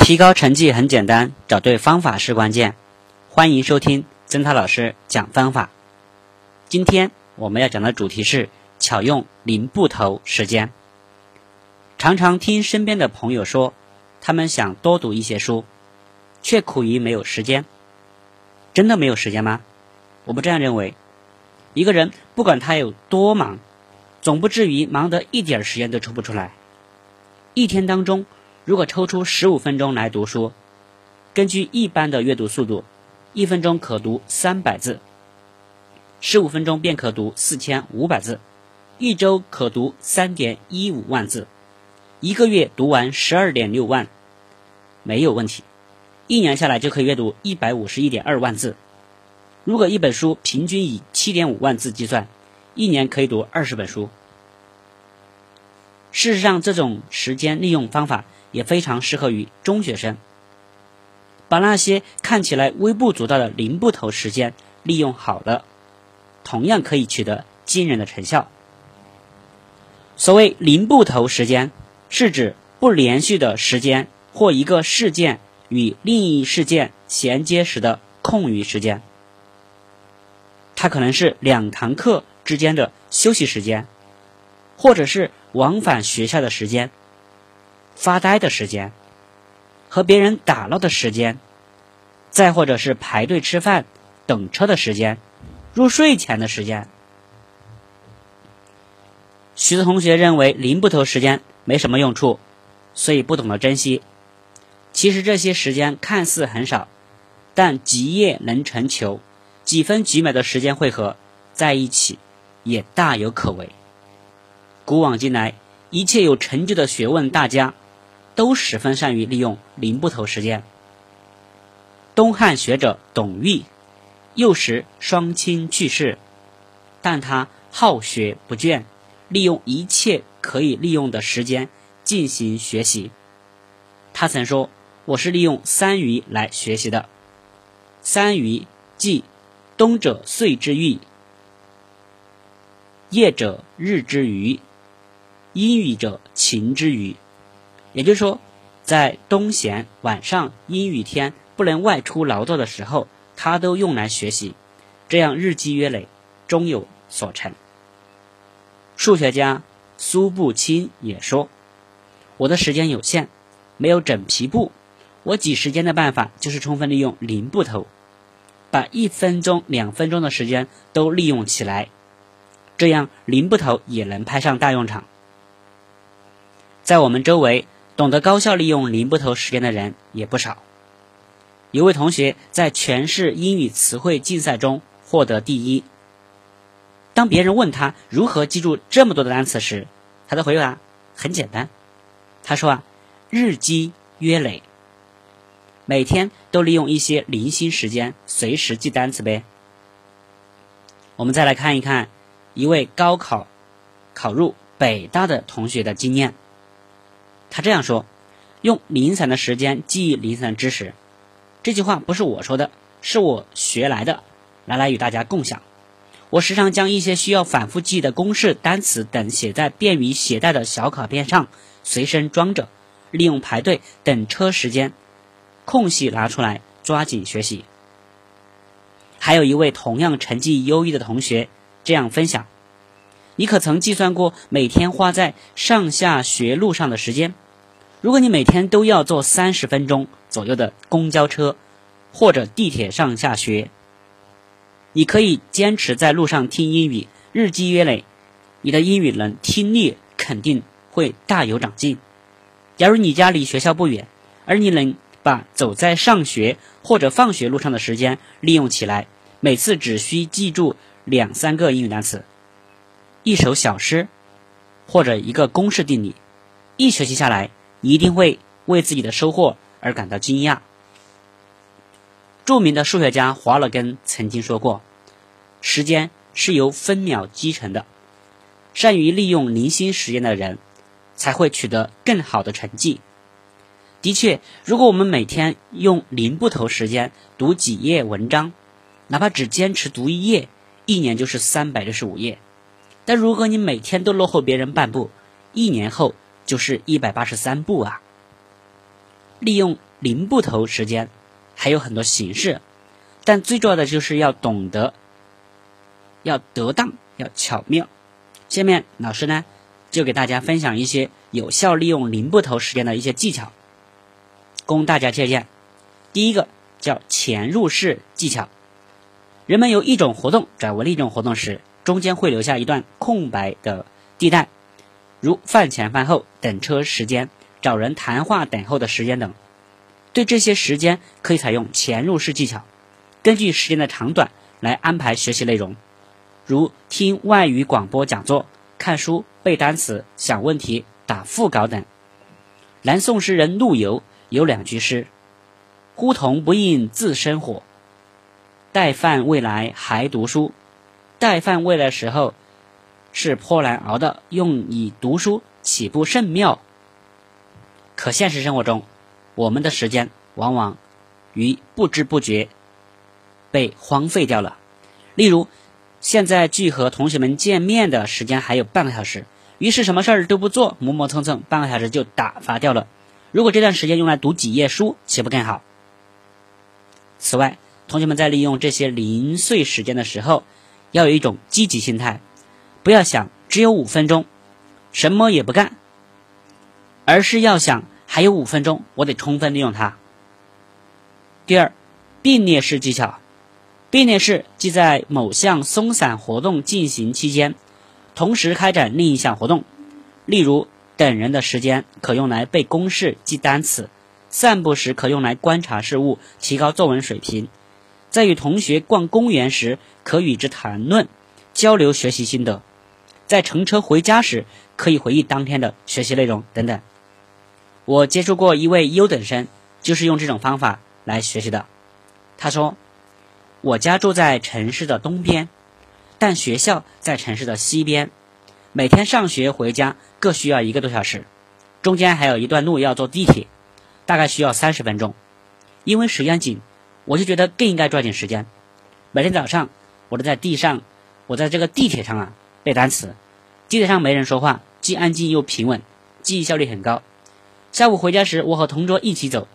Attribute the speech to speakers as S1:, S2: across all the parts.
S1: 提高成绩很简单，找对方法是关键。欢迎收听曾涛老师讲方法。今天我们要讲的主题是巧用零步头时间。常常听身边的朋友说，他们想多读一些书，却苦于没有时间。真的没有时间吗？我不这样认为。一个人不管他有多忙，总不至于忙得一点时间都抽不出来。一天当中，如果抽出十五分钟来读书，根据一般的阅读速度，一分钟可读三百字，十五分钟便可读四千五百字，一周可读三点一五万字，一个月读完十二点六万，没有问题。一年下来就可以阅读一百五十一点二万字。如果一本书平均以七点五万字计算，一年可以读二十本书。事实上，这种时间利用方法也非常适合于中学生。把那些看起来微不足道的零步头时间利用好了，同样可以取得惊人的成效。所谓零步头时间，是指不连续的时间或一个事件与另一事件衔接时的空余时间。它可能是两堂课之间的休息时间，或者是。往返学校的时间，发呆的时间，和别人打闹的时间，再或者是排队吃饭、等车的时间，入睡前的时间。许多同学认为零步头时间没什么用处，所以不懂得珍惜。其实这些时间看似很少，但几叶能成球，几分几秒的时间汇合在一起，也大有可为。古往今来，一切有成就的学问大家，都十分善于利用零步头时间。东汉学者董珪，幼时双亲去世，但他好学不倦，利用一切可以利用的时间进行学习。他曾说：“我是利用三余来学习的。三余即冬者岁之余，夜者日之余。”阴雨者晴之余，也就是说，在冬闲、晚上、阴雨天不能外出劳作的时候，他都用来学习，这样日积月累，终有所成。数学家苏步青也说：“我的时间有限，没有整皮布，我挤时间的办法就是充分利用零布头，把一分钟、两分钟的时间都利用起来，这样零布头也能派上大用场。”在我们周围，懂得高效利用零步头时间的人也不少。有位同学在全市英语词汇竞赛中获得第一。当别人问他如何记住这么多的单词时，他的回答很简单。他说啊，日积月累，每天都利用一些零星时间随时记单词呗。我们再来看一看一位高考考入北大的同学的经验。他这样说：“用零散的时间记忆零散的知识，这句话不是我说的，是我学来的，拿来与大家共享。我时常将一些需要反复记忆的公式、单词等写在便于携带的小卡片上，随身装着，利用排队等车时间空隙拿出来抓紧学习。”还有一位同样成绩优异的同学这样分享。你可曾计算过每天花在上下学路上的时间？如果你每天都要坐三十分钟左右的公交车或者地铁上下学，你可以坚持在路上听英语，日积月累，你的英语能听力肯定会大有长进。假如你家离学校不远，而你能把走在上学或者放学路上的时间利用起来，每次只需记住两三个英语单词。一首小诗，或者一个公式定理，一学期下来，一定会为自己的收获而感到惊讶。著名的数学家华勒根曾经说过：“时间是由分秒积成的，善于利用零星时间的人，才会取得更好的成绩。”的确，如果我们每天用零不头时间读几页文章，哪怕只坚持读一页，一年就是三百六十五页。但如果你每天都落后别人半步，一年后就是一百八十三步啊！利用零步头时间还有很多形式，但最重要的就是要懂得，要得当，要巧妙。下面老师呢就给大家分享一些有效利用零步头时间的一些技巧，供大家借鉴。第一个叫潜入式技巧，人们由一种活动转为另一种活动时，中间会留下一段空白的地带。如饭前饭后、等车时间、找人谈话等候的时间等，对这些时间可以采用潜入式技巧，根据时间的长短来安排学习内容，如听外语广播讲座、看书、背单词、想问题、打副稿等。南宋诗人陆游有两句诗：“呼童不应自生火，待饭未来还读书。”待饭未的时候。是颇难熬的，用以读书岂不甚妙？可现实生活中，我们的时间往往于不知不觉被荒废掉了。例如，现在距和同学们见面的时间还有半个小时，于是什么事儿都不做，磨磨蹭蹭，半个小时就打发掉了。如果这段时间用来读几页书，岂不更好？此外，同学们在利用这些零碎时间的时候，要有一种积极心态。不要想只有五分钟，什么也不干，而是要想还有五分钟，我得充分利用它。第二，并列式技巧，并列式即在某项松散活动进行期间，同时开展另一项活动。例如，等人的时间可用来背公式、记单词；散步时可用来观察事物、提高作文水平；在与同学逛公园时，可与之谈论、交流学习心得。在乘车回家时，可以回忆当天的学习内容等等。我接触过一位优等生，就是用这种方法来学习的。他说：“我家住在城市的东边，但学校在城市的西边，每天上学回家各需要一个多小时，中间还有一段路要坐地铁，大概需要三十分钟。因为时间紧，我就觉得更应该抓紧时间。每天早上，我都在地上，我在这个地铁上啊。”背单词，地铁上没人说话，既安静又平稳，记忆效率很高。下午回家时，我和同桌一起走，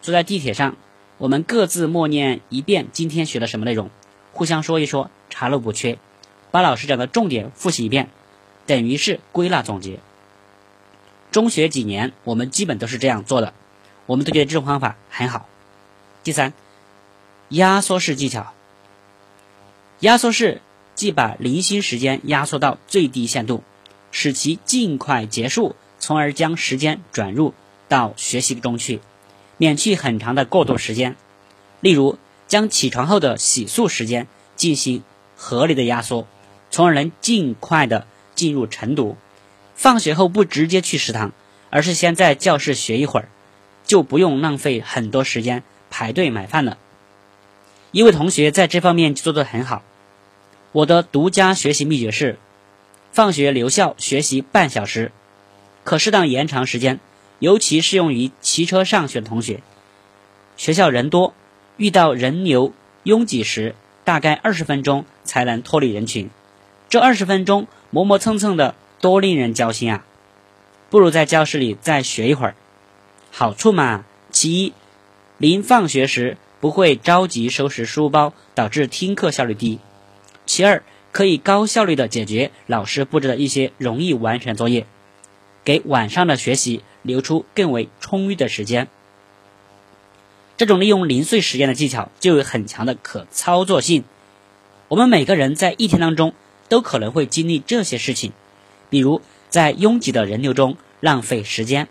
S1: 坐在地铁上，我们各自默念一遍今天学了什么内容，互相说一说，查漏补缺，把老师讲的重点复习一遍，等于是归纳总结。中学几年，我们基本都是这样做的，我们都觉得这种方法很好。第三，压缩式技巧，压缩式。即把零星时间压缩到最低限度，使其尽快结束，从而将时间转入到学习中去，免去很长的过渡时间。例如，将起床后的洗漱时间进行合理的压缩，从而能尽快的进入晨读。放学后不直接去食堂，而是先在教室学一会儿，就不用浪费很多时间排队买饭了。一位同学在这方面就做得很好。我的独家学习秘诀是：放学留校学习半小时，可适当延长时间，尤其适用于骑车上学的同学。学校人多，遇到人流拥挤时，大概二十分钟才能脱离人群。这二十分钟磨磨蹭蹭的，多令人焦心啊！不如在教室里再学一会儿。好处嘛，其一，临放学时不会着急收拾书包，导致听课效率低。其二，可以高效率的解决老师布置的一些容易完成作业，给晚上的学习留出更为充裕的时间。这种利用零碎时间的技巧就有很强的可操作性。我们每个人在一天当中都可能会经历这些事情，比如在拥挤的人流中浪费时间，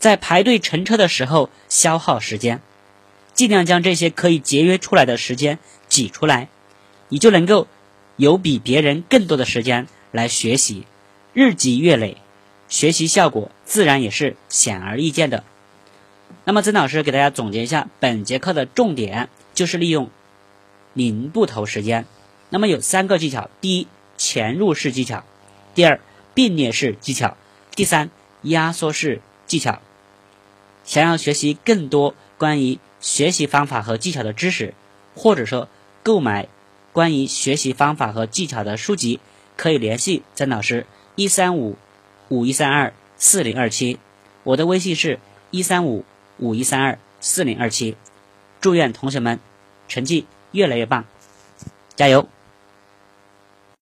S1: 在排队乘车的时候消耗时间，尽量将这些可以节约出来的时间挤出来。你就能够有比别人更多的时间来学习，日积月累，学习效果自然也是显而易见的。那么曾老师给大家总结一下本节课的重点，就是利用零步头时间。那么有三个技巧：第一，潜入式技巧；第二，并列式技巧；第三，压缩式技巧。想要学习更多关于学习方法和技巧的知识，或者说购买。关于学习方法和技巧的书籍，可以联系曾老师一三五五一三二四零二七，我的微信是一三五五一三二四零二七。祝愿同学们成绩越来越棒，加油！